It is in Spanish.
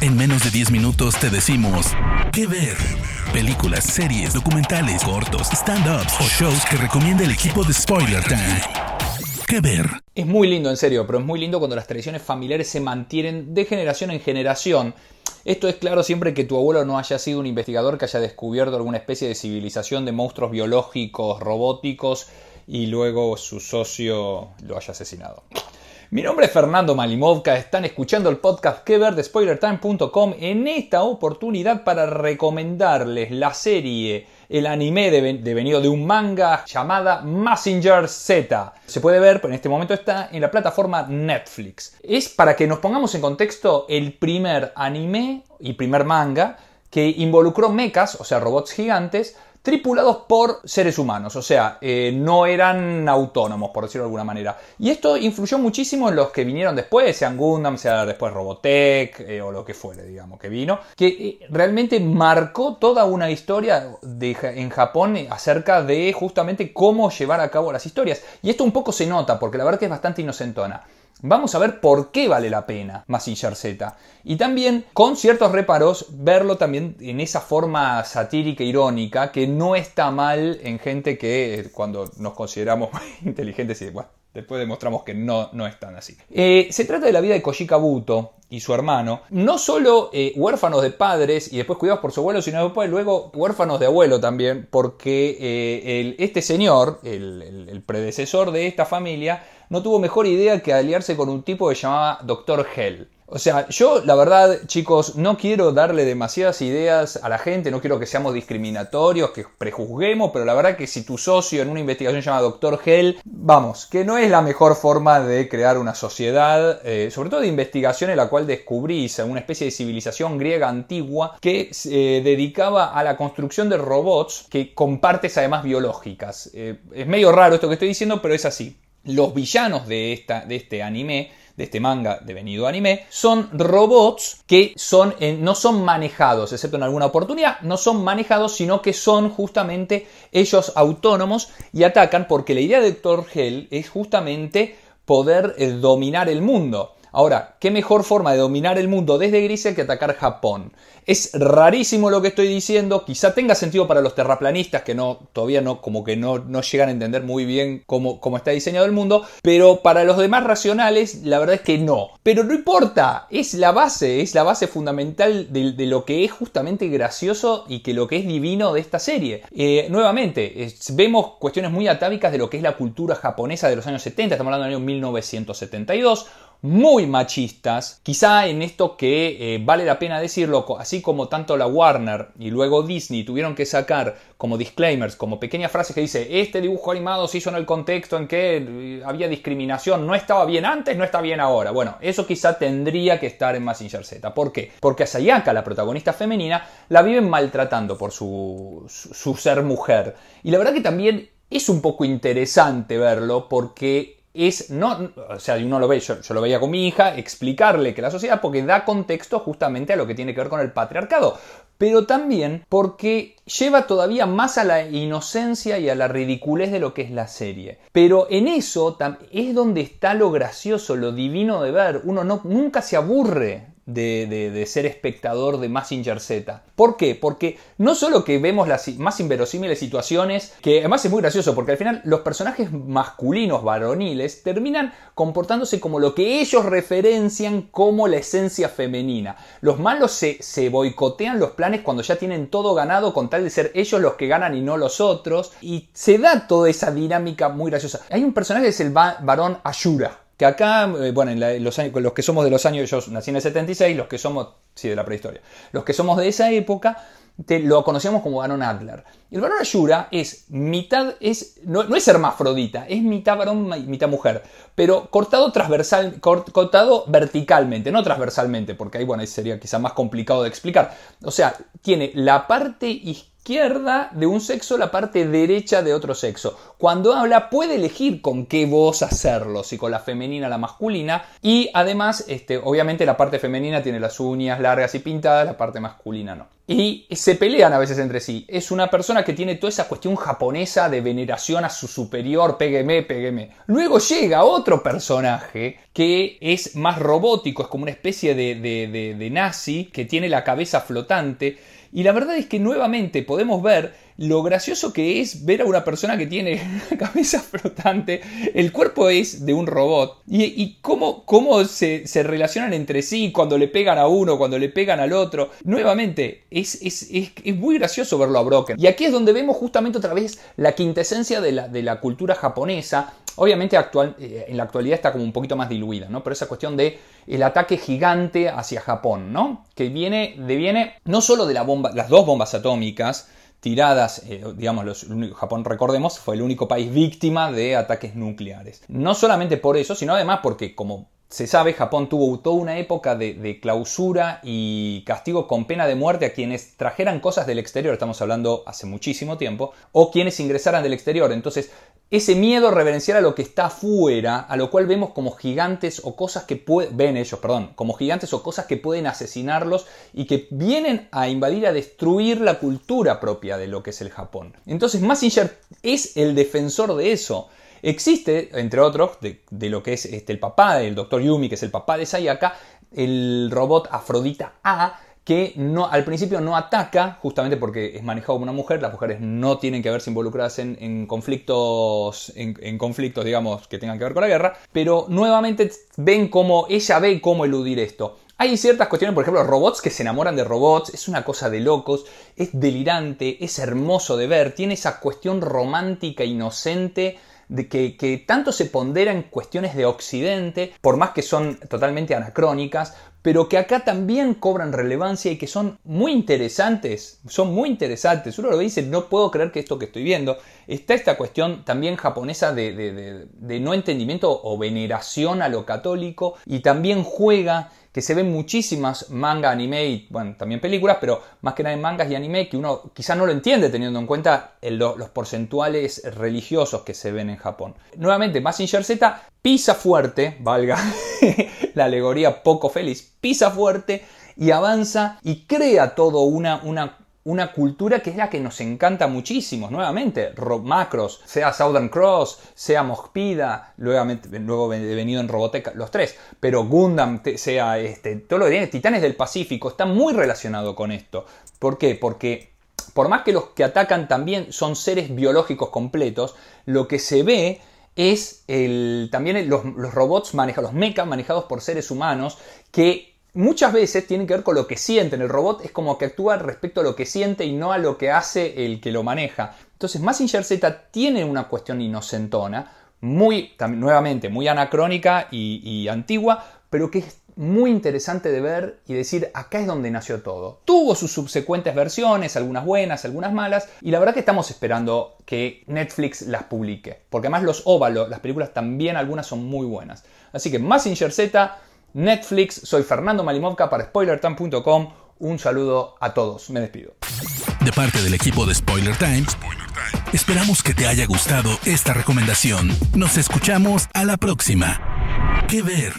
En menos de 10 minutos te decimos qué ver. Películas, series, documentales, cortos, stand-ups o shows que recomienda el equipo de Spoiler Time. ¿Qué ver? Es muy lindo, en serio, pero es muy lindo cuando las tradiciones familiares se mantienen de generación en generación. Esto es claro siempre que tu abuelo no haya sido un investigador que haya descubierto alguna especie de civilización de monstruos biológicos, robóticos, y luego su socio lo haya asesinado. Mi nombre es Fernando Malimovka, están escuchando el podcast que ver de spoilertime.com en esta oportunidad para recomendarles la serie, el anime devenido de un manga llamada Messenger Z. Se puede ver, pero en este momento está en la plataforma Netflix. Es para que nos pongamos en contexto el primer anime y primer manga que involucró mechas, o sea, robots gigantes, tripulados por seres humanos, o sea, eh, no eran autónomos, por decirlo de alguna manera. Y esto influyó muchísimo en los que vinieron después, sean Gundam, sea después Robotech eh, o lo que fuere, digamos, que vino, que eh, realmente marcó toda una historia en Japón acerca de justamente cómo llevar a cabo las historias. Y esto un poco se nota, porque la verdad que es bastante inocentona. Vamos a ver por qué vale la pena Massinger Z. Y también, con ciertos reparos, verlo también en esa forma satírica, irónica, que no está mal en gente que eh, cuando nos consideramos inteligentes y después demostramos que no, no están así. Eh, se trata de la vida de Koji Kabuto y su hermano, no solo eh, huérfanos de padres y después cuidados por su abuelo, sino después luego huérfanos de abuelo también, porque este señor, el predecesor de esta familia, no tuvo mejor idea que aliarse con un tipo que llamaba Dr. Hell. O sea, yo la verdad, chicos, no quiero darle demasiadas ideas a la gente, no quiero que seamos discriminatorios, que prejuzguemos, pero la verdad que si tu socio en una investigación llama Dr. Hell, vamos, que no es la mejor forma de crear una sociedad, eh, sobre todo de investigación en la cual descubrís una especie de civilización griega antigua que se eh, dedicaba a la construcción de robots que compartes además biológicas. Eh, es medio raro esto que estoy diciendo, pero es así los villanos de, esta, de este anime, de este manga devenido anime, son robots que son, eh, no son manejados, excepto en alguna oportunidad, no son manejados, sino que son justamente ellos autónomos y atacan porque la idea de Thor Hell es justamente poder eh, dominar el mundo. Ahora, ¿qué mejor forma de dominar el mundo desde Grisel que atacar Japón? Es rarísimo lo que estoy diciendo, quizá tenga sentido para los terraplanistas que no, todavía no, como que no, no llegan a entender muy bien cómo, cómo está diseñado el mundo, pero para los demás racionales la verdad es que no. Pero no importa, es la base, es la base fundamental de, lo que es justamente gracioso y que lo que es divino de esta serie. Eh, nuevamente, vemos cuestiones muy atávicas de lo que es la cultura japonesa de los años 70, estamos hablando del año 1972, muy machistas, quizá en esto que eh, vale la pena decirlo, así como tanto la Warner y luego Disney tuvieron que sacar como disclaimers, como pequeñas frases que dice, este dibujo animado se hizo en el contexto en que eh, había discriminación, no estaba bien antes, no está bien ahora. Bueno, eso quizá tendría que estar en Massinger Z. ¿Por qué? Porque a Sayaka, la protagonista femenina, la viven maltratando por su, su ser mujer. Y la verdad que también es un poco interesante verlo porque es, no, o sea, uno lo ve, yo, lo veía con mi hija, explicarle que la sociedad, porque da contexto justamente a lo que tiene que ver con el patriarcado, pero también porque lleva todavía más a la inocencia y a la ridiculez de lo que es la serie. Pero en eso es donde está lo gracioso, lo divino de ver. Uno no, nunca se aburre de, ser espectador de Massinger Z. ¿Por qué? Porque no solo que vemos las más inverosímiles situaciones, que además es muy gracioso, porque al final los personajes masculinos, varoniles, terminan comportándose como lo que ellos referencian como la esencia femenina. Los malos se, se boicotean los planes cuando ya tienen todo ganado con tal de ser ellos los que ganan y no los otros, y se da toda esa dinámica muy graciosa. Hay un personaje que es el varón Ayura que acá, eh, bueno, los, los, que somos de los años, yo nací en el 76, los que somos, sí, de la prehistoria, los que somos de esa época, lo conocíamos como varón Adler. El varón Ayura es mitad, es, no, es hermafrodita, es mitad varón, mitad mujer, pero cortado transversal, cortado verticalmente, no transversalmente, porque ahí, bueno, sería quizá más complicado de explicar. O sea, tiene la parte izquierda izquierda de un sexo, la parte derecha de otro sexo. Cuando habla puede elegir con qué voz hacerlo, si con la femenina la masculina. Y además, este, obviamente la parte femenina tiene las uñas largas y pintadas, la parte masculina no. Y se pelean a veces entre sí. Es una persona que tiene toda esa cuestión japonesa de veneración a su superior, pégueme, pégueme. Luego llega otro personaje que es más robótico, es como una especie de, de, de nazi que tiene la cabeza flotante y la verdad es que nuevamente podemos ver lo gracioso que es ver a una persona que tiene la cabeza flotante, el cuerpo es de un robot, y, cómo, cómo se, relacionan entre sí cuando le pegan a uno, cuando le pegan al otro. Nuevamente, es, es, muy gracioso verlo a Broken. Y aquí es donde vemos justamente otra vez la quintesencia de la, de la cultura japonesa. Obviamente actual, eh, en la actualidad está como un poquito más diluida, ¿no? Pero esa cuestión de el ataque gigante hacia Japón, ¿no? Que viene, viene no solo de la bomba, las dos bombas atómicas, tiradas, eh, digamos, los, Japón, recordemos, fue el único país víctima de ataques nucleares. No solamente por eso, sino además porque, como se sabe, Japón tuvo toda una época de, clausura y castigo con pena de muerte a quienes trajeran cosas del exterior, estamos hablando hace muchísimo tiempo, o quienes ingresaran del exterior. Entonces, ese miedo reverencial a lo que está afuera, a lo cual vemos como gigantes o cosas que pueden, ellos, perdón, como gigantes o cosas que pueden asesinarlos y que vienen a invadir, a destruir la cultura propia de lo que es el Japón. Entonces Massinger es el defensor de eso. Existe, entre otros, de, lo que es este, el papá del Dr. Yumi, que es el papá de Sayaka, el robot Afrodita A, que no, al principio no ataca, justamente porque es manejado como una mujer, las mujeres no tienen que verse involucradas en, conflictos, en, conflictos, digamos, que tengan que ver con la guerra, pero nuevamente ven cómo, ella ve cómo eludir esto. Hay ciertas cuestiones, por ejemplo, robots que se enamoran de robots, es una cosa de locos, es delirante, es hermoso de ver, tiene esa cuestión romántica, inocente, de que, tanto se pondera en cuestiones de Occidente, por más que son totalmente anacrónicas, pero que acá también cobran relevancia y que son muy interesantes, son muy interesantes. Uno lo dice, no puedo creer que esto que estoy viendo. Está esta cuestión también japonesa de no entendimiento o veneración a lo católico y también juega que se ven muchísimas manga, anime y bueno, también películas, pero más que nada en mangas y anime que uno quizá no lo entiende teniendo en cuenta los porcentuales religiosos que se ven en Japón. Nuevamente, Massinger Z pisa fuerte, valga la alegoría poco feliz, pisa fuerte y avanza y crea todo una, una una cultura que es la que nos encanta muchísimo. Nuevamente, Macros, sea Southern Cross, sea Mojpida, luego venido en Robotech los tres, pero Gundam, sea este, todo lo que viene, Titanes del Pacífico, está muy relacionado con esto. ¿Por qué? Porque por más que los que atacan también son seres biológicos completos, lo que se ve es el, también los, robots manejados, los mechas manejados por seres humanos que muchas veces tienen que ver con lo que sienten. El robot es como que actúa respecto a lo que siente y no a lo que hace el que lo maneja. Entonces, Massinger Z tiene una cuestión inocentona, muy, nuevamente, muy anacrónica y, antigua, pero que es muy interesante de ver y decir, acá es donde nació todo. Tuvo sus subsecuentes versiones, algunas buenas, algunas malas, y la verdad que estamos esperando que Netflix las publique, porque además los óvalos, las películas también algunas son muy buenas. Así que Massinger Z Netflix. Soy Fernando Malimovka para SpoilerTime.com. Un saludo a todos. Me despido. De parte del equipo de Spoiler Times, esperamos que te haya gustado esta recomendación. Nos escuchamos a la próxima. ¿Qué ver?